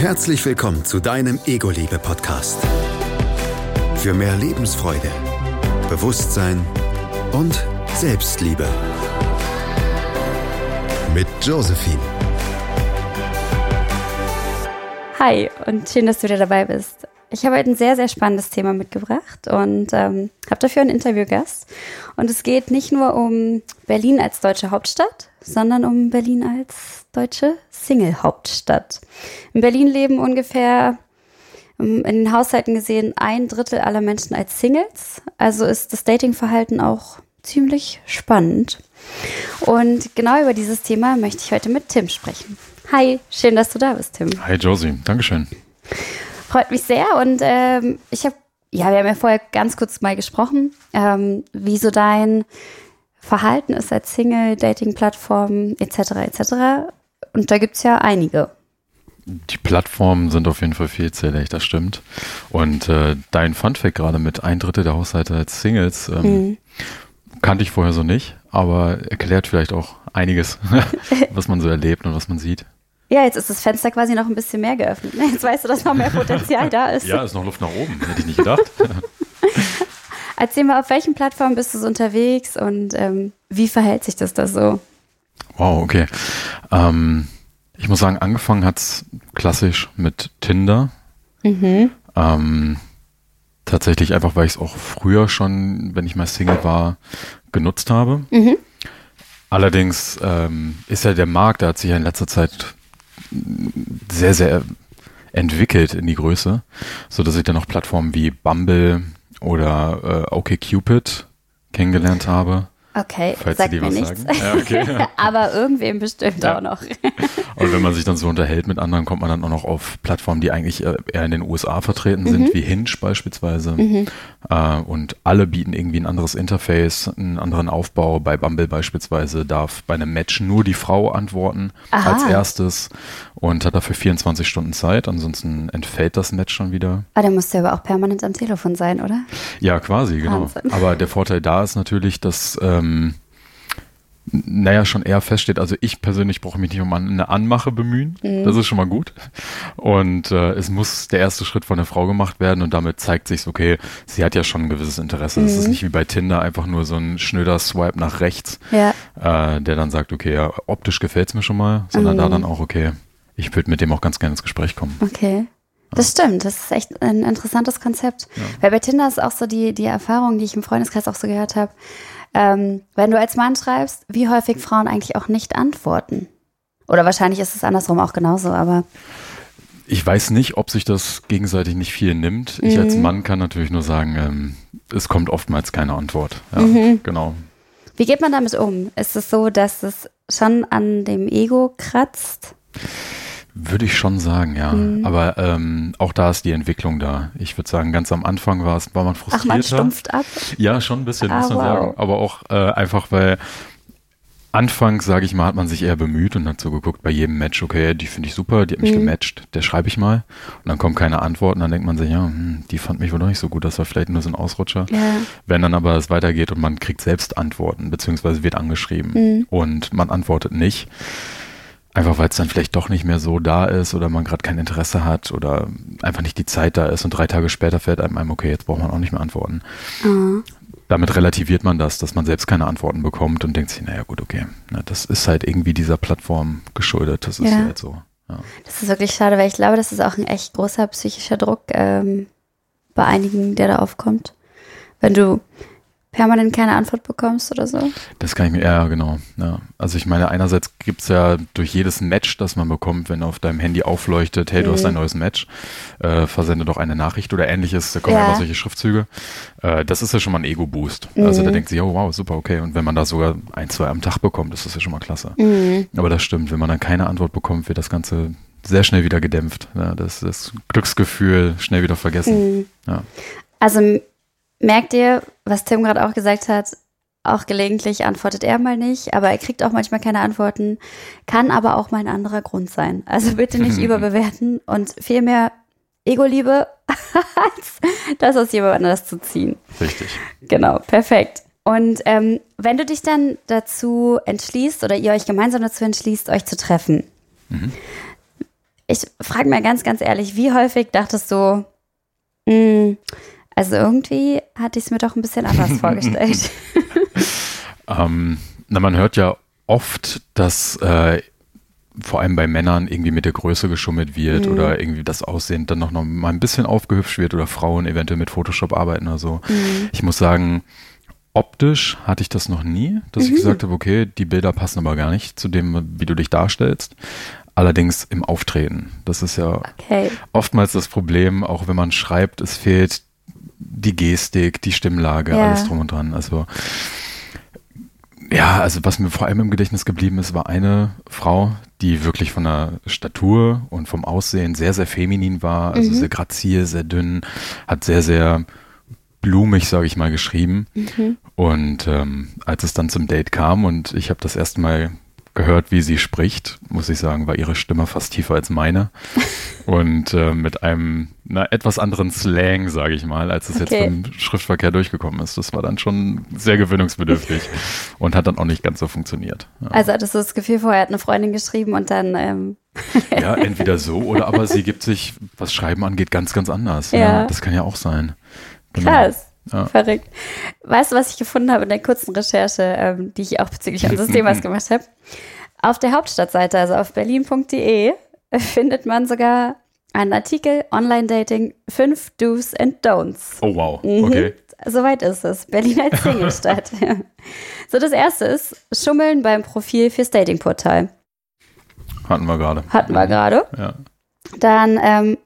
Herzlich willkommen zu deinem Ego-Liebe-Podcast. Für mehr Lebensfreude, Bewusstsein und Selbstliebe. Mit Josephine. Hi und schön, dass du wieder dabei bist. Ich habe heute ein sehr, sehr spannendes Thema mitgebracht und ähm, habe dafür einen Interviewgast. Und es geht nicht nur um Berlin als deutsche Hauptstadt, sondern um Berlin als deutsche Single-Hauptstadt. In Berlin leben ungefähr ähm, in den Haushalten gesehen ein Drittel aller Menschen als Singles. Also ist das Datingverhalten auch ziemlich spannend. Und genau über dieses Thema möchte ich heute mit Tim sprechen. Hi, schön, dass du da bist, Tim. Hi Josie, Dankeschön. Freut mich sehr und ähm, ich habe, ja, wir haben ja vorher ganz kurz mal gesprochen, ähm, wie so dein Verhalten ist als Single, Dating-Plattformen etc. etc. Und da gibt es ja einige. Die Plattformen sind auf jeden Fall vielzählig, das stimmt. Und äh, dein Funfact gerade mit ein Drittel der Haushalte als Singles ähm, mhm. kannte ich vorher so nicht, aber erklärt vielleicht auch einiges, was man so erlebt und was man sieht. Ja, jetzt ist das Fenster quasi noch ein bisschen mehr geöffnet. Jetzt weißt du, dass noch mehr Potenzial da ist. Ja, ist noch Luft nach oben, hätte ich nicht gedacht. Erzähl mal, auf welchen Plattformen bist du so unterwegs und ähm, wie verhält sich das da so? Wow, okay. Ähm, ich muss sagen, angefangen hat es klassisch mit Tinder. Mhm. Ähm, tatsächlich einfach, weil ich es auch früher schon, wenn ich mal Single war, genutzt habe. Mhm. Allerdings ähm, ist ja der Markt, der hat sich ja in letzter Zeit sehr, sehr entwickelt in die Größe, so dass ich dann auch Plattformen wie Bumble oder äh, OkCupid kennengelernt habe. Okay, falls sagt mir nichts. Ja, okay. Aber irgendwem bestimmt ja. auch noch. Und wenn man sich dann so unterhält mit anderen, kommt man dann auch noch auf Plattformen, die eigentlich äh, eher in den USA vertreten sind, mhm. wie Hinge beispielsweise. Mhm. Äh, und alle bieten irgendwie ein anderes Interface, einen anderen Aufbau. Bei Bumble beispielsweise darf bei einem Match nur die Frau antworten Aha. als erstes und hat dafür 24 Stunden Zeit. Ansonsten entfällt das Match schon wieder. Ah, der muss ja aber auch permanent am Telefon sein, oder? Ja, quasi, genau. Wahnsinn. Aber der Vorteil da ist natürlich, dass ähm, naja, schon eher feststeht. Also ich persönlich brauche mich nicht um eine Anmache bemühen. Mhm. Das ist schon mal gut. Und äh, es muss der erste Schritt von der Frau gemacht werden und damit zeigt sich, okay, sie hat ja schon ein gewisses Interesse. Es ist mhm. nicht wie bei Tinder einfach nur so ein schnöder Swipe nach rechts, ja. äh, der dann sagt, okay, ja, optisch gefällt es mir schon mal, sondern mhm. da dann auch, okay, ich würde mit dem auch ganz gerne ins Gespräch kommen. Okay. Das stimmt, das ist echt ein interessantes Konzept. Ja. Weil bei Tinder ist auch so die, die Erfahrung, die ich im Freundeskreis auch so gehört habe, ähm, wenn du als Mann schreibst, wie häufig Frauen eigentlich auch nicht antworten. Oder wahrscheinlich ist es andersrum auch genauso, aber. Ich weiß nicht, ob sich das gegenseitig nicht viel nimmt. Ich mhm. als Mann kann natürlich nur sagen, ähm, es kommt oftmals keine Antwort. Ja, mhm. genau. Wie geht man damit um? Ist es so, dass es schon an dem Ego kratzt? Würde ich schon sagen, ja. Mhm. Aber ähm, auch da ist die Entwicklung da. Ich würde sagen, ganz am Anfang war es, war man frustrierter. Ach, man stumpft ab? Ja, schon ein bisschen, ah, muss man wow. sagen. Aber auch äh, einfach, weil Anfangs, sage ich mal, hat man sich eher bemüht und hat so geguckt bei jedem Match, okay, die finde ich super, die hat mich mhm. gematcht, der schreibe ich mal. Und dann kommen keine Antworten, dann denkt man sich, ja, hm, die fand mich wohl doch nicht so gut, das war vielleicht nur so ein Ausrutscher. Ja. Wenn dann aber es weitergeht und man kriegt selbst Antworten, beziehungsweise wird angeschrieben mhm. und man antwortet nicht, Einfach weil es dann vielleicht doch nicht mehr so da ist oder man gerade kein Interesse hat oder einfach nicht die Zeit da ist und drei Tage später fällt einem, einem okay, jetzt braucht man auch nicht mehr antworten. Mhm. Damit relativiert man das, dass man selbst keine Antworten bekommt und denkt sich, naja gut, okay, na, das ist halt irgendwie dieser Plattform geschuldet, das ist ja. halt so. Ja. Das ist wirklich schade, weil ich glaube, das ist auch ein echt großer psychischer Druck ähm, bei einigen, der da aufkommt. Wenn du permanent keine Antwort bekommst oder so? Das kann ich mir, ja, genau. Ja. Also ich meine, einerseits gibt es ja durch jedes Match, das man bekommt, wenn auf deinem Handy aufleuchtet, hey, du hast ein mhm. neues Match, äh, versende doch eine Nachricht oder ähnliches, da kommen ja immer solche Schriftzüge. Äh, das ist ja schon mal ein Ego-Boost. Mhm. Also da denkt sich, oh wow, super, okay. Und wenn man da sogar ein, zwei am Tag bekommt, ist das ja schon mal klasse. Mhm. Aber das stimmt, wenn man dann keine Antwort bekommt, wird das Ganze sehr schnell wieder gedämpft. Ja, das, das Glücksgefühl schnell wieder vergessen. Mhm. Ja. Also merkt ihr, was Tim gerade auch gesagt hat, auch gelegentlich antwortet er mal nicht, aber er kriegt auch manchmal keine Antworten, kann aber auch mal ein anderer Grund sein. Also bitte nicht überbewerten und vielmehr Ego-Liebe, als das aus jemand anders zu ziehen. Richtig. Genau, perfekt. Und ähm, wenn du dich dann dazu entschließt oder ihr euch gemeinsam dazu entschließt, euch zu treffen, mhm. ich frage mal ganz, ganz ehrlich, wie häufig dachtest du, mh, hm, also irgendwie hatte ich es mir doch ein bisschen anders vorgestellt. ähm, na, man hört ja oft, dass äh, vor allem bei Männern irgendwie mit der Größe geschummelt wird mhm. oder irgendwie das Aussehen dann noch, noch mal ein bisschen aufgehübscht wird oder Frauen eventuell mit Photoshop arbeiten oder so. Mhm. Ich muss sagen, optisch hatte ich das noch nie, dass mhm. ich gesagt habe, okay, die Bilder passen aber gar nicht zu dem, wie du dich darstellst. Allerdings im Auftreten. Das ist ja okay. oftmals das Problem, auch wenn man schreibt, es fehlt die Gestik, die Stimmlage, ja. alles drum und dran. Also ja, also was mir vor allem im Gedächtnis geblieben ist, war eine Frau, die wirklich von der Statur und vom Aussehen sehr, sehr feminin war, also mhm. sehr grazil, sehr dünn, hat sehr, sehr blumig, sage ich mal, geschrieben. Mhm. Und ähm, als es dann zum Date kam und ich habe das erste Mal gehört, wie sie spricht, muss ich sagen, war ihre Stimme fast tiefer als meine. und äh, mit einem na, etwas anderen Slang, sage ich mal, als es okay. jetzt beim Schriftverkehr durchgekommen ist. Das war dann schon sehr gewöhnungsbedürftig und hat dann auch nicht ganz so funktioniert. Ja. Also hattest du das Gefühl, vorher hat eine Freundin geschrieben und dann. Ähm ja, entweder so oder aber sie gibt sich, was Schreiben angeht, ganz, ganz anders. Ja. ja das kann ja auch sein. Genau. Krass. Ja. Verrückt. Weißt du, was ich gefunden habe in der kurzen Recherche, ähm, die ich auch bezüglich unseres Themas gemacht habe? Auf der Hauptstadtseite, also auf berlin.de, findet man sogar einen Artikel Online-Dating, fünf Do's and Don'ts. Oh wow, mhm. okay. Soweit ist es. Berlin als Singlestadt. so, das erste ist Schummeln beim Profil fürs Datingportal. Hatten wir gerade. Hatten wir gerade. Ja. Dann, ähm,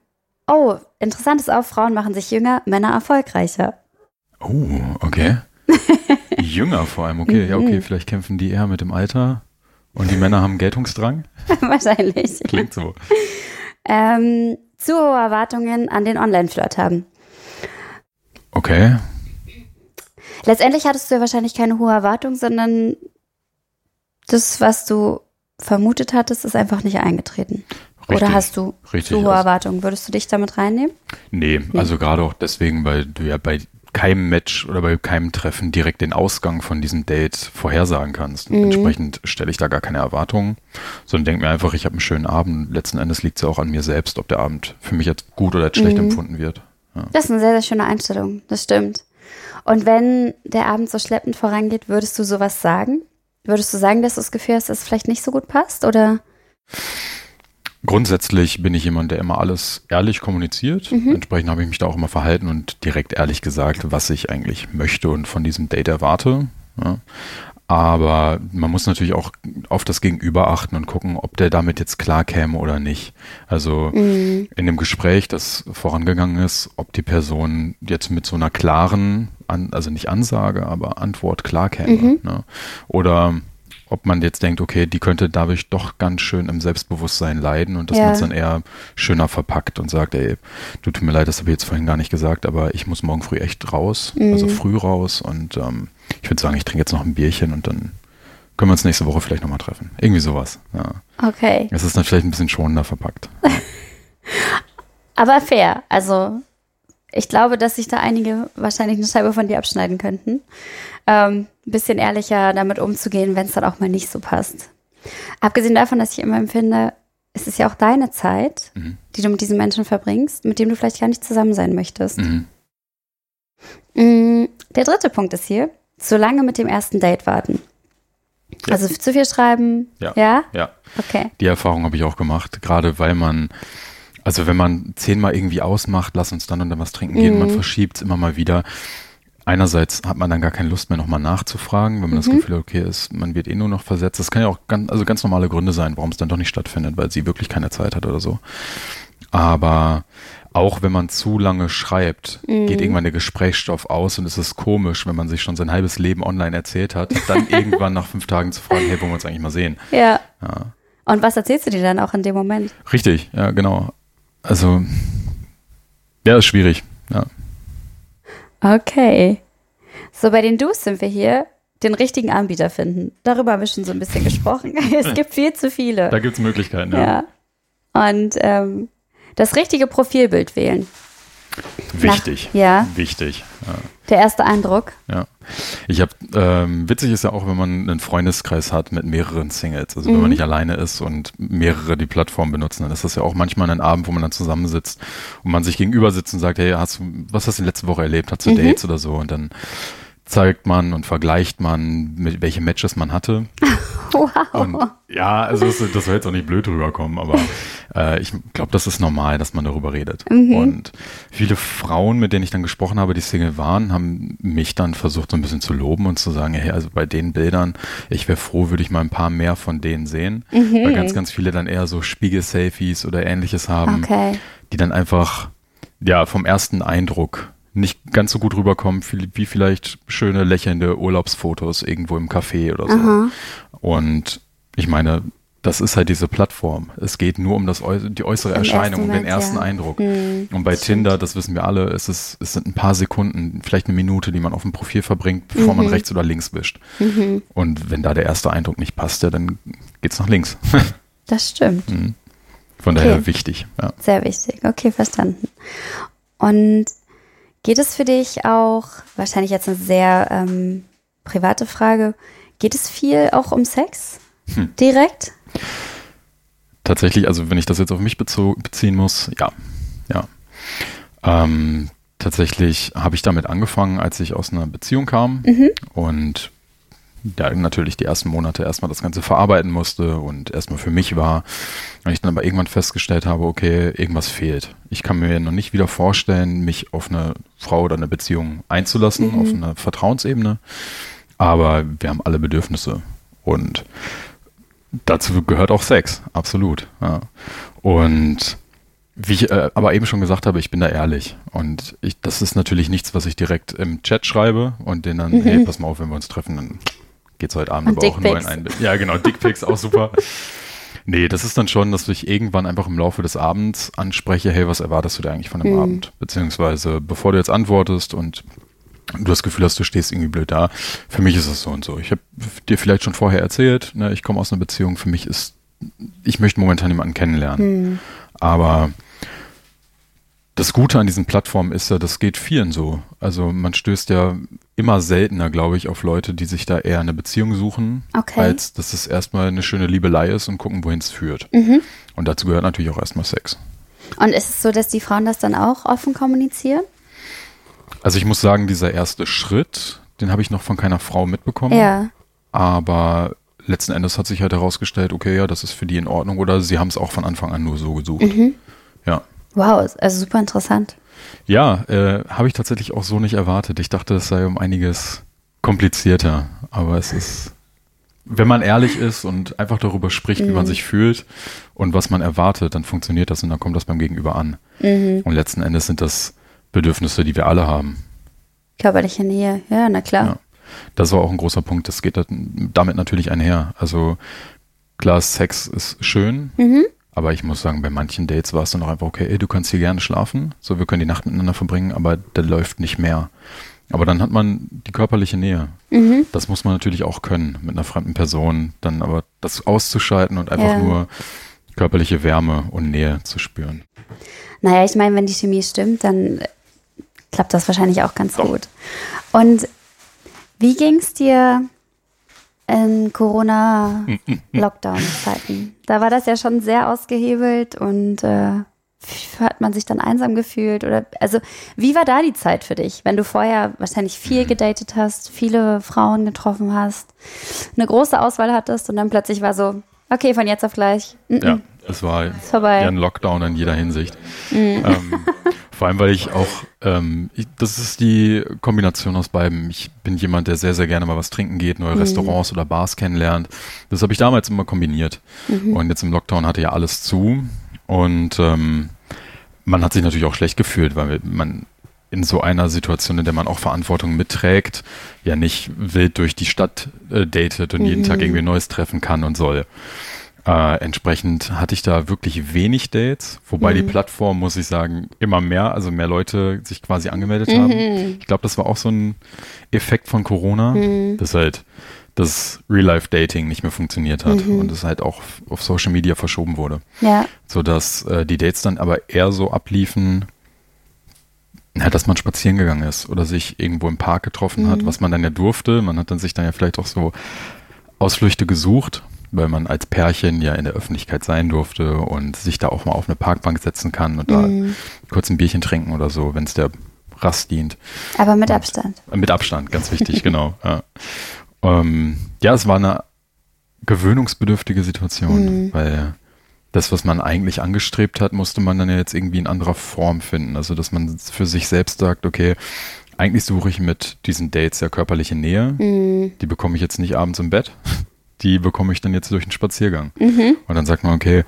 oh, interessant ist auch, Frauen machen sich jünger, Männer erfolgreicher. Oh, okay. Jünger vor allem, okay. Ja, okay, mhm. vielleicht kämpfen die eher mit dem Alter und die Männer haben Geltungsdrang? Wahrscheinlich. Klingt so. Ähm, zu hohe Erwartungen an den Online-Flirt haben. Okay. Letztendlich hattest du ja wahrscheinlich keine hohe Erwartung, sondern das, was du vermutet hattest, ist einfach nicht eingetreten. Richtig, Oder hast du zu hohe also Erwartungen? Würdest du dich damit reinnehmen? Nee, nee. also gerade auch deswegen, weil du ja bei keinem Match oder bei keinem Treffen direkt den Ausgang von diesem Date vorhersagen kannst. Mhm. Entsprechend stelle ich da gar keine Erwartungen, sondern denke mir einfach, ich habe einen schönen Abend. Letzten Endes liegt es ja auch an mir selbst, ob der Abend für mich jetzt gut oder jetzt schlecht mhm. empfunden wird. Ja. Das ist eine sehr, sehr schöne Einstellung, das stimmt. Und wenn der Abend so schleppend vorangeht, würdest du sowas sagen? Würdest du sagen, dass du das Gefühl hast, dass es vielleicht nicht so gut passt oder? Grundsätzlich bin ich jemand, der immer alles ehrlich kommuniziert. Mhm. Entsprechend habe ich mich da auch immer verhalten und direkt ehrlich gesagt, was ich eigentlich möchte und von diesem Date erwarte. Ja. Aber man muss natürlich auch auf das Gegenüber achten und gucken, ob der damit jetzt klar käme oder nicht. Also mhm. in dem Gespräch, das vorangegangen ist, ob die Person jetzt mit so einer klaren, also nicht Ansage, aber Antwort klar käme. Mhm. Ne? Oder ob man jetzt denkt, okay, die könnte dadurch doch ganz schön im Selbstbewusstsein leiden und dass ja. man es dann eher schöner verpackt und sagt, ey, du tut mir leid, das habe ich jetzt vorhin gar nicht gesagt, aber ich muss morgen früh echt raus, mhm. also früh raus und ähm, ich würde sagen, ich trinke jetzt noch ein Bierchen und dann können wir uns nächste Woche vielleicht nochmal treffen. Irgendwie sowas. Ja. Okay. Es ist dann vielleicht ein bisschen schonender verpackt. Aber fair. Also ich glaube, dass sich da einige wahrscheinlich eine Scheibe von dir abschneiden könnten ähm, ein bisschen ehrlicher damit umzugehen, wenn es dann auch mal nicht so passt. Abgesehen davon, dass ich immer empfinde, es ist ja auch deine Zeit, mhm. die du mit diesen Menschen verbringst, mit dem du vielleicht gar nicht zusammen sein möchtest. Mhm. Mm, der dritte Punkt ist hier, zu lange mit dem ersten Date warten. Ja. Also zu viel schreiben. Ja. Ja? Ja. Okay. Die Erfahrung habe ich auch gemacht, gerade weil man, also wenn man zehnmal irgendwie ausmacht, lass uns dann und dann was trinken gehen, mhm. man verschiebt es immer mal wieder einerseits hat man dann gar keine Lust mehr nochmal nachzufragen, wenn man mhm. das Gefühl hat, okay, ist, man wird eh nur noch versetzt. Das kann ja auch ganz, also ganz normale Gründe sein, warum es dann doch nicht stattfindet, weil sie wirklich keine Zeit hat oder so. Aber auch wenn man zu lange schreibt, mhm. geht irgendwann der Gesprächsstoff aus und es ist komisch, wenn man sich schon sein halbes Leben online erzählt hat, dann irgendwann nach fünf Tagen zu fragen, hey, wollen wir uns eigentlich mal sehen? Ja. ja. Und was erzählst du dir dann auch in dem Moment? Richtig, ja, genau. Also, ja, ist schwierig, ja. Okay. So, bei den Do's sind wir hier. Den richtigen Anbieter finden. Darüber haben wir schon so ein bisschen gesprochen. es gibt viel zu viele. Da gibt es Möglichkeiten, ja. ja. Und ähm, das richtige Profilbild wählen. Wichtig. Nach, ja. Wichtig. Ja. Der erste Eindruck. Ja. Ich habe, ähm, witzig ist ja auch, wenn man einen Freundeskreis hat mit mehreren Singles. Also mhm. wenn man mhm. nicht alleine ist und mehrere die Plattform benutzen, dann ist das ja auch manchmal ein Abend, wo man dann zusammensitzt und man sich gegenüber sitzt und sagt, hey, hast du, was hast du letzte Woche erlebt? Hast du mhm. Dates oder so? Und dann zeigt man und vergleicht man, mit welche Matches man hatte. Wow. Und ja, also das, das soll jetzt auch nicht blöd rüberkommen, aber äh, ich glaube, das ist normal, dass man darüber redet. Mhm. Und viele Frauen, mit denen ich dann gesprochen habe, die Single waren, haben mich dann versucht, so ein bisschen zu loben und zu sagen, hey, also bei den Bildern, ich wäre froh, würde ich mal ein paar mehr von denen sehen. Mhm. Weil ganz, ganz viele dann eher so Spiegel-Selfies oder ähnliches haben, okay. die dann einfach ja vom ersten Eindruck nicht ganz so gut rüberkommen wie vielleicht schöne lächelnde Urlaubsfotos irgendwo im Café oder so. Aha. Und ich meine, das ist halt diese Plattform. Es geht nur um das, die äußere Erscheinung, um den ersten ja. Eindruck. Hm, und bei Tinder, das wissen wir alle, es, ist, es sind ein paar Sekunden, vielleicht eine Minute, die man auf dem Profil verbringt, bevor mhm. man rechts oder links wischt. Mhm. Und wenn da der erste Eindruck nicht passt, ja, dann geht's nach links. das stimmt. Mhm. Von okay. daher wichtig. Ja. Sehr wichtig. Okay, verstanden. Und Geht es für dich auch, wahrscheinlich jetzt eine sehr ähm, private Frage, geht es viel auch um Sex? Hm. Direkt? Tatsächlich, also wenn ich das jetzt auf mich beziehen muss, ja. Ja. Ähm, tatsächlich habe ich damit angefangen, als ich aus einer Beziehung kam mhm. und ja, natürlich die ersten Monate erstmal das Ganze verarbeiten musste und erstmal für mich war. Und ich dann aber irgendwann festgestellt habe, okay, irgendwas fehlt. Ich kann mir noch nicht wieder vorstellen, mich auf eine Frau oder eine Beziehung einzulassen, mhm. auf eine Vertrauensebene. Aber wir haben alle Bedürfnisse. Und dazu gehört auch Sex, absolut. Ja. Und wie ich äh, aber eben schon gesagt habe, ich bin da ehrlich. Und ich, das ist natürlich nichts, was ich direkt im Chat schreibe und den dann, mhm. hey, pass mal auf, wenn wir uns treffen, dann geht's heute Abend aber auch nur in ein Ja, genau, Dickpics auch super. Nee, das ist dann schon, dass ich irgendwann einfach im Laufe des Abends anspreche, hey, was erwartest du da eigentlich von dem mhm. Abend? Beziehungsweise, bevor du jetzt antwortest und du das Gefühl hast, du stehst irgendwie blöd da, für mich ist es so und so. Ich habe dir vielleicht schon vorher erzählt, ne, ich komme aus einer Beziehung, für mich ist, ich möchte momentan jemanden kennenlernen. Mhm. Aber das Gute an diesen Plattformen ist ja, das geht vielen so. Also man stößt ja immer seltener, glaube ich, auf Leute, die sich da eher eine Beziehung suchen, okay. als dass es erstmal eine schöne Liebelei ist und gucken, wohin es führt. Mhm. Und dazu gehört natürlich auch erstmal Sex. Und ist es so, dass die Frauen das dann auch offen kommunizieren? Also ich muss sagen, dieser erste Schritt, den habe ich noch von keiner Frau mitbekommen. Ja. Aber letzten Endes hat sich halt herausgestellt, okay, ja, das ist für die in Ordnung oder sie haben es auch von Anfang an nur so gesucht. Mhm. Ja. Wow, also super interessant. Ja, äh, habe ich tatsächlich auch so nicht erwartet. Ich dachte, es sei um einiges komplizierter, aber es ist, wenn man ehrlich ist und einfach darüber spricht, mhm. wie man mhm. sich fühlt und was man erwartet, dann funktioniert das und dann kommt das beim Gegenüber an. Mhm. Und letzten Endes sind das Bedürfnisse, die wir alle haben. Körperliche Nähe, ja, na klar. Ja. Das war auch ein großer Punkt. Das geht damit natürlich einher. Also klar, Sex ist schön, mhm. Aber ich muss sagen, bei manchen Dates war es dann auch einfach, okay, ey, du kannst hier gerne schlafen, so wir können die Nacht miteinander verbringen, aber da läuft nicht mehr. Aber dann hat man die körperliche Nähe. Mhm. Das muss man natürlich auch können mit einer fremden Person, dann aber das auszuschalten und einfach ja. nur körperliche Wärme und Nähe zu spüren. Naja, ich meine, wenn die Chemie stimmt, dann klappt das wahrscheinlich auch ganz Doch. gut. Und wie ging es dir in Corona-Lockdown-Zeiten. Da war das ja schon sehr ausgehebelt und äh, hat man sich dann einsam gefühlt? Oder also, wie war da die Zeit für dich, wenn du vorher wahrscheinlich viel mhm. gedatet hast, viele Frauen getroffen hast, eine große Auswahl hattest und dann plötzlich war so, okay, von jetzt auf gleich. Mm -mm. Ja, es war ja ein Lockdown in jeder Hinsicht. Mhm. Ähm, vor allem, weil ich auch, ähm, ich, das ist die Kombination aus beiden. Ich bin jemand, der sehr, sehr gerne mal was trinken geht, neue mhm. Restaurants oder Bars kennenlernt. Das habe ich damals immer kombiniert. Mhm. Und jetzt im Lockdown hatte ja alles zu. Und ähm, man hat sich natürlich auch schlecht gefühlt, weil man in so einer Situation, in der man auch Verantwortung mitträgt, ja nicht wild durch die Stadt äh, datet und mhm. jeden Tag irgendwie Neues treffen kann und soll. Äh, entsprechend hatte ich da wirklich wenig Dates, wobei mhm. die Plattform, muss ich sagen, immer mehr, also mehr Leute sich quasi angemeldet mhm. haben. Ich glaube, das war auch so ein Effekt von Corona, mhm. dass halt das Real-Life-Dating nicht mehr funktioniert hat mhm. und es halt auch auf Social Media verschoben wurde. Ja. Sodass äh, die Dates dann aber eher so abliefen, Ja, dass man spazieren gegangen ist oder sich irgendwo im Park getroffen mhm. hat, was man dann ja durfte. Man hat dann sich dann ja vielleicht auch so Ausflüchte gesucht, weil man als Pärchen ja in der Öffentlichkeit sein durfte und sich da auch mal auf eine Parkbank setzen kann und mhm. da kurz ein Bierchen trinken oder so, wenn es der Rast dient. Aber mit Abstand. Und, mit Abstand, ganz wichtig, genau. Ja. Ähm, ja, es war eine gewöhnungsbedürftige Situation, mhm. weil das, was man eigentlich angestrebt hat, musste man dann ja jetzt irgendwie in anderer Form finden. Also, dass man für sich selbst sagt, okay, eigentlich suche ich mit diesen Dates ja körperliche Nähe. Mhm. Die bekomme ich jetzt nicht abends im Bett. Die bekomme ich dann jetzt durch einen Spaziergang. Mhm. Und dann sagt man, okay,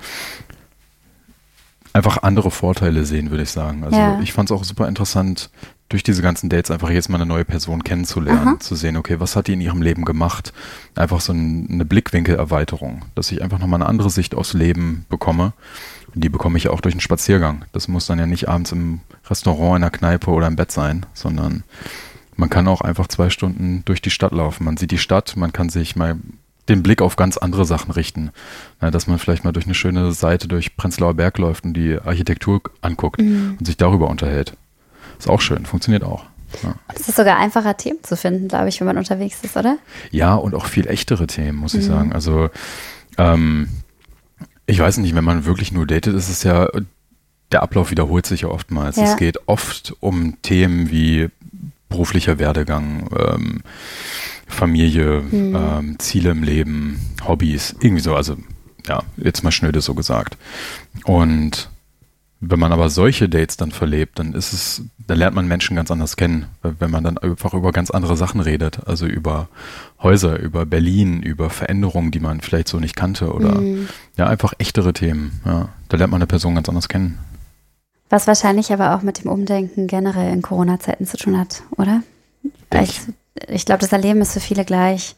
einfach andere Vorteile sehen, würde ich sagen. Also ja. ich fand es auch super interessant, durch diese ganzen Dates einfach jetzt mal eine neue Person kennenzulernen, Aha. zu sehen, okay, was hat die in ihrem Leben gemacht? Einfach so ein, eine Blickwinkelerweiterung, dass ich einfach nochmal eine andere Sicht aufs Leben bekomme. Und die bekomme ich auch durch einen Spaziergang. Das muss dann ja nicht abends im Restaurant, in der Kneipe oder im Bett sein, sondern man kann auch einfach zwei Stunden durch die Stadt laufen. Man sieht die Stadt, man kann sich mal den Blick auf ganz andere Sachen richten. Ja, dass man vielleicht mal durch eine schöne Seite durch Prenzlauer Berg läuft und die Architektur anguckt mhm. und sich darüber unterhält. Ist auch schön, funktioniert auch. Ja. Es ist sogar einfacher, Themen zu finden, glaube ich, wenn man unterwegs ist, oder? Ja, und auch viel echtere Themen, muss mhm. ich sagen. Also, ähm, ich weiß nicht, wenn man wirklich nur datet, ist es ja, der Ablauf wiederholt sich ja oftmals. Ja. Es geht oft um Themen wie beruflicher Werdegang, ähm, Familie, mhm. ähm, Ziele im Leben, Hobbys, irgendwie so. Also, ja, jetzt mal schnöde so gesagt. Und wenn man aber solche Dates dann verlebt, dann ist es, dann lernt man Menschen ganz anders kennen, wenn man dann einfach über ganz andere Sachen redet, also über Häuser, über Berlin, über Veränderungen, die man vielleicht so nicht kannte oder mhm. ja, einfach echtere Themen. Ja, da lernt man eine Person ganz anders kennen. Was wahrscheinlich aber auch mit dem Umdenken generell in Corona-Zeiten zu tun hat, oder? Ich, ich glaube, das Erleben ist für viele gleich,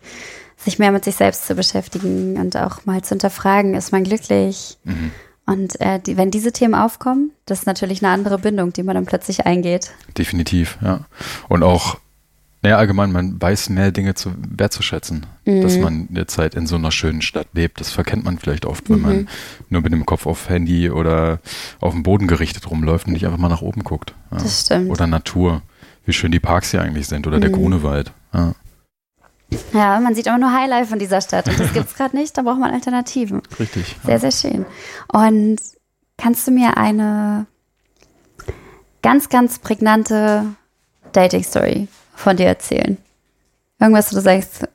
sich mehr mit sich selbst zu beschäftigen und auch mal zu hinterfragen, ist man glücklich? Mhm und äh, die, wenn diese Themen aufkommen, das ist natürlich eine andere Bindung, die man dann plötzlich eingeht. Definitiv, ja. Und auch, naja, allgemein, man weiß mehr Dinge zu wertzuschätzen, mhm. dass man jetzt halt in so einer schönen Stadt lebt. Das verkennt man vielleicht oft, wenn mhm. man nur mit dem Kopf auf Handy oder auf dem Boden gerichtet rumläuft und nicht einfach mal nach oben guckt. Ja. Das stimmt. Oder Natur, wie schön die Parks hier eigentlich sind oder mhm. der Grunewald. Ja. Ja, man sieht immer nur Highlight von dieser Stadt und das gibt es gerade nicht, da braucht man Alternativen. Richtig. Sehr, ja. sehr schön. Und kannst du mir eine ganz, ganz prägnante Dating-Story von dir erzählen? Irgendwas, wo du sagst,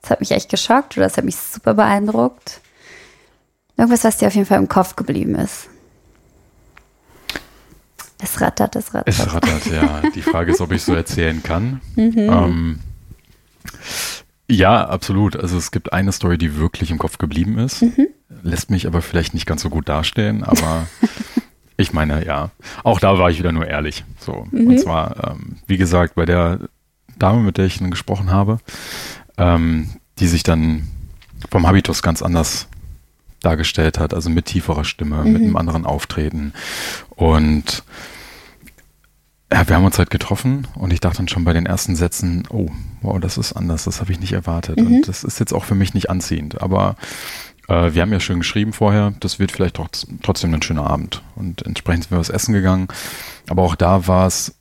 das hat mich echt geschockt oder das hat mich super beeindruckt? Irgendwas, was dir auf jeden Fall im Kopf geblieben ist. Rattert, es rattert. Es rattert, ja. Die Frage ist, ob ich so erzählen kann. Mhm. Ähm, ja, absolut. Also es gibt eine Story, die wirklich im Kopf geblieben ist, mhm. lässt mich aber vielleicht nicht ganz so gut dastehen, aber ich meine, ja, auch da war ich wieder nur ehrlich. So. Mhm. Und zwar, ähm, wie gesagt, bei der Dame, mit der ich dann gesprochen habe, ähm, die sich dann vom Habitus ganz anders dargestellt hat, also mit tieferer Stimme, mhm. mit einem anderen Auftreten. Und ja, wir haben uns halt getroffen und ich dachte dann schon bei den ersten Sätzen, oh, wow, das ist anders, das habe ich nicht erwartet. Mhm. Und das ist jetzt auch für mich nicht anziehend. Aber äh, wir haben ja schön geschrieben vorher, das wird vielleicht trotz, trotzdem ein schöner Abend. Und entsprechend sind wir was essen gegangen. Aber auch da war es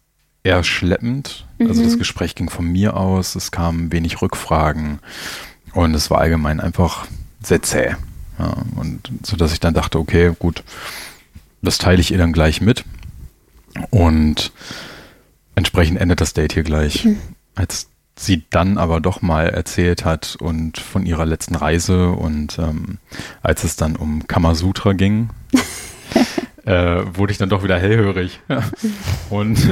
eher schleppend. Mhm. Also das mhm. Gespräch ging von mir aus, es kamen wenig Rückfragen und es war allgemein einfach sehr zäh. Ja, und so dass ich dann dachte, okay, gut, das teile ich ihr dann gleich mit. Und entsprechend endet das Date hier gleich. Mhm. Als sie dann aber doch mal erzählt hat und von ihrer letzten Reise und ähm, als es dann um Kamasutra ging, äh, wurde ich dann doch wieder hellhörig. und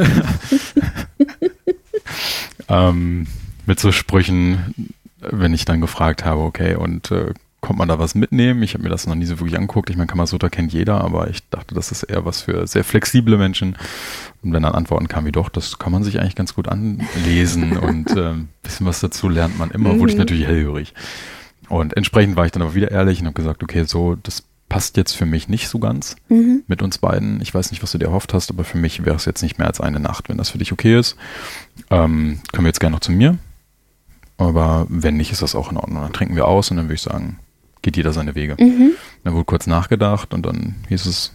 ähm, mit so Sprüchen, wenn ich dann gefragt habe, okay, und äh, kommt man da was mitnehmen? Ich habe mir das noch nie so wirklich angeguckt. Ich meine, Kamasutra kennt jeder, aber ich dachte, das ist eher was für sehr flexible Menschen. Und wenn dann Antworten kamen wie doch, das kann man sich eigentlich ganz gut anlesen und äh, ein bisschen was dazu lernt man immer, mhm. wurde ich mhm. natürlich hellhörig. Und entsprechend war ich dann aber wieder ehrlich und habe gesagt, okay, so, das passt jetzt für mich nicht so ganz mhm. mit uns beiden. Ich weiß nicht, was du dir erhofft hast, aber für mich wäre es jetzt nicht mehr als eine Nacht. Wenn das für dich okay ist, ähm, können wir jetzt gerne noch zu mir. Aber wenn nicht, ist das auch in Ordnung. Dann trinken wir aus und dann würde ich sagen, geht jeder seine Wege. Mhm. Dann wurde kurz nachgedacht und dann hieß es,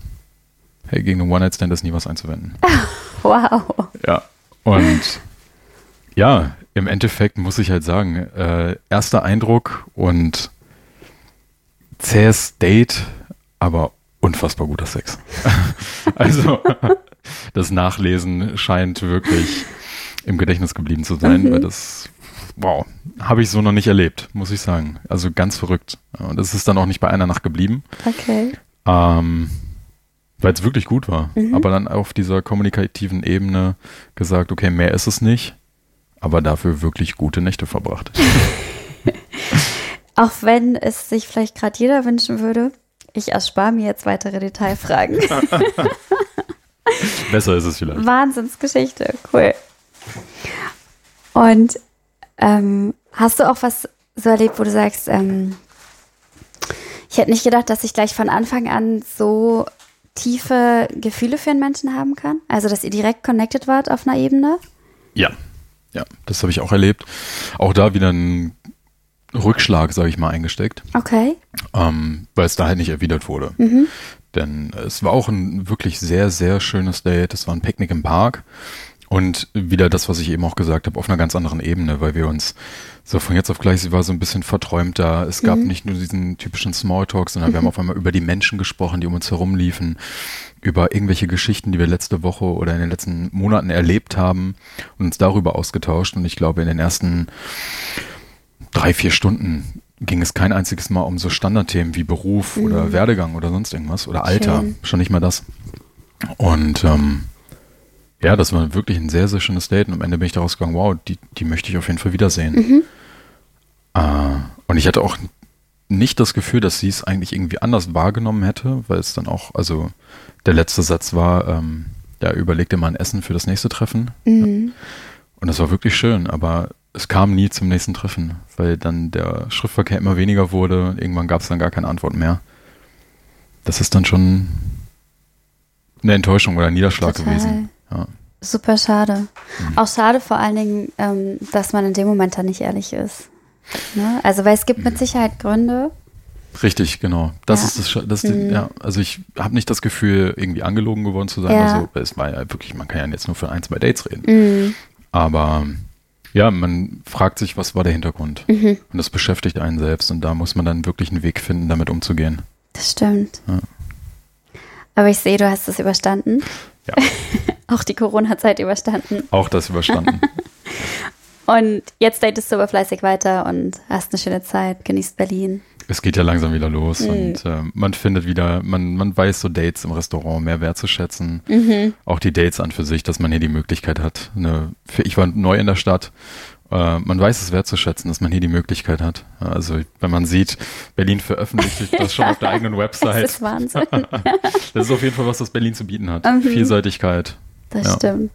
hey, gegen einen One-Night-Stand ist nie was einzuwenden. wow. Ja, und ja, im Endeffekt muss ich halt sagen, äh, erster Eindruck und zähes Date, aber unfassbar guter Sex. also das Nachlesen scheint wirklich im Gedächtnis geblieben zu sein, mhm. weil das, wow, habe ich so noch nicht erlebt, muss ich sagen. Also ganz verrückt. Und das ist dann auch nicht bei einer Nacht geblieben. Okay. Ähm, weil es wirklich gut war. Mhm. Aber dann auf dieser kommunikativen Ebene gesagt, okay, mehr ist es nicht, aber dafür wirklich gute Nächte verbracht. auch wenn es sich vielleicht gerade jeder wünschen würde, ich erspare mir jetzt weitere Detailfragen. Besser ist es vielleicht. Wahnsinnsgeschichte, cool. Und ähm, hast du auch was so erlebt, wo du sagst, ähm, ich hätte nicht gedacht, dass ich gleich von Anfang an so tiefe Gefühle für einen Menschen haben kann? Also, dass ihr direkt connected wart auf einer Ebene? Ja, ja, das habe ich auch erlebt. Auch da wieder ein Rückschlag, sage ich mal, eingesteckt. Okay. Ähm, weil es da halt nicht erwidert wurde. Mhm. Denn es war auch ein wirklich sehr, sehr schönes Date. Es war ein Picknick im Park. Und wieder das, was ich eben auch gesagt habe, auf einer ganz anderen Ebene, weil wir uns so von jetzt auf gleich, sie war so ein bisschen verträumter. Es gab mhm. nicht nur diesen typischen Smalltalk, sondern mhm. wir haben auf einmal über die Menschen gesprochen, die um uns herum liefen, über irgendwelche Geschichten, die wir letzte Woche oder in den letzten Monaten erlebt haben und uns darüber ausgetauscht. Und ich glaube, in den ersten drei, vier Stunden ging es kein einziges Mal um so Standardthemen wie Beruf mhm. oder Werdegang oder sonst irgendwas oder Alter. Schön. Schon nicht mal das. Und ähm, ja, das war wirklich ein sehr, sehr schönes Date. Und am Ende bin ich daraus gegangen, wow, die, die möchte ich auf jeden Fall wiedersehen. Mhm. Äh, und ich hatte auch nicht das Gefühl, dass sie es eigentlich irgendwie anders wahrgenommen hätte, weil es dann auch, also der letzte Satz war, ähm, ja, überleg dir mal ein Essen für das nächste Treffen. Mhm. Und das war wirklich schön, aber es kam nie zum nächsten Treffen, weil dann der Schriftverkehr immer weniger wurde und irgendwann gab es dann gar keine Antwort mehr. Das ist dann schon eine Enttäuschung oder ein Niederschlag Total. gewesen. Ja. Super schade. Mhm. Auch schade vor allen Dingen, ähm, dass man in dem Moment dann nicht ehrlich ist. Ne? Also, weil es gibt mit mhm. Sicherheit Gründe. Richtig, genau. Das ja. ist das, das mhm. ja, also ich habe nicht das Gefühl, irgendwie angelogen geworden zu sein. Ja. Also es war ja wirklich, man kann ja jetzt nur für ein, zwei Dates reden. Mhm. Aber ja, man fragt sich, was war der Hintergrund? Mhm. Und das beschäftigt einen selbst und da muss man dann wirklich einen Weg finden, damit umzugehen. Das stimmt. Ja. Aber ich sehe, du hast es überstanden. Ja. Auch die Corona-Zeit überstanden. Auch das überstanden. und jetzt datest du aber fleißig weiter und hast eine schöne Zeit, genießt Berlin. Es geht ja langsam wieder los mhm. und äh, man findet wieder, man, man weiß so Dates im Restaurant mehr wertzuschätzen. Mhm. Auch die Dates an für sich, dass man hier die Möglichkeit hat. Eine, ich war neu in der Stadt äh, man weiß es wertzuschätzen, dass man hier die Möglichkeit hat. Also wenn man sieht, Berlin veröffentlicht das schon auf der eigenen Website. Das ist Wahnsinn. das ist auf jeden Fall was, was Berlin zu bieten hat. Mhm. Vielseitigkeit. Das ja. stimmt.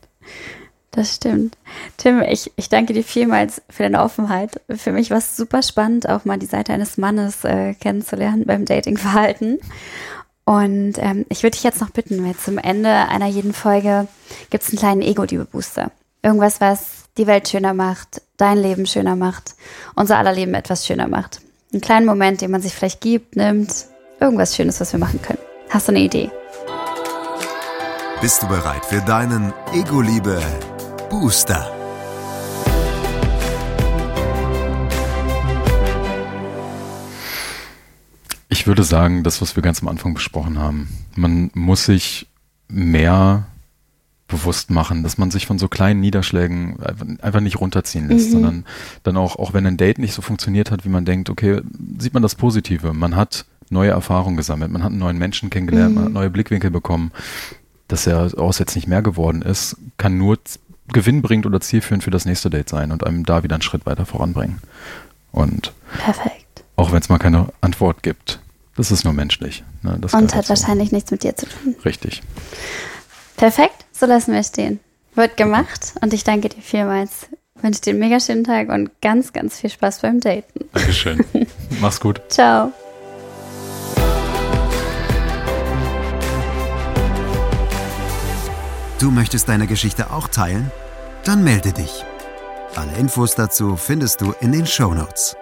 Das stimmt. Tim, ich, ich danke dir vielmals für deine Offenheit. Für mich war es super spannend, auch mal die Seite eines Mannes äh, kennenzulernen beim Datingverhalten. Und ähm, ich würde dich jetzt noch bitten, weil zum Ende einer jeden Folge gibt es einen kleinen Ego-Liebe-Booster. Irgendwas, was die Welt schöner macht, dein Leben schöner macht, unser aller Leben etwas schöner macht. Einen kleinen Moment, den man sich vielleicht gibt, nimmt, irgendwas Schönes, was wir machen können. Hast du eine Idee? Bist du bereit für deinen Ego-Liebe Booster? Ich würde sagen, das, was wir ganz am Anfang besprochen haben. Man muss sich mehr bewusst machen, dass man sich von so kleinen Niederschlägen einfach nicht runterziehen lässt, mhm. sondern dann auch, auch wenn ein Date nicht so funktioniert hat, wie man denkt, okay, sieht man das Positive. Man hat neue Erfahrungen gesammelt, man hat einen neuen Menschen kennengelernt, mhm. man hat neue Blickwinkel bekommen. Dass er aus jetzt nicht mehr geworden ist, kann nur gewinnbringend oder zielführend für das nächste Date sein und einem da wieder einen Schritt weiter voranbringen. Und Perfekt. auch wenn es mal keine Antwort gibt, das ist nur menschlich. Ne? und hat wahrscheinlich nichts mit dir zu tun. Richtig. Perfekt, so lassen wir stehen. Wird gemacht und ich danke dir vielmals. Wünsche dir einen mega schönen Tag und ganz, ganz viel Spaß beim Daten. Dankeschön. Mach's gut. Ciao. Du möchtest deine Geschichte auch teilen? Dann melde dich. Alle Infos dazu findest du in den Show Notes.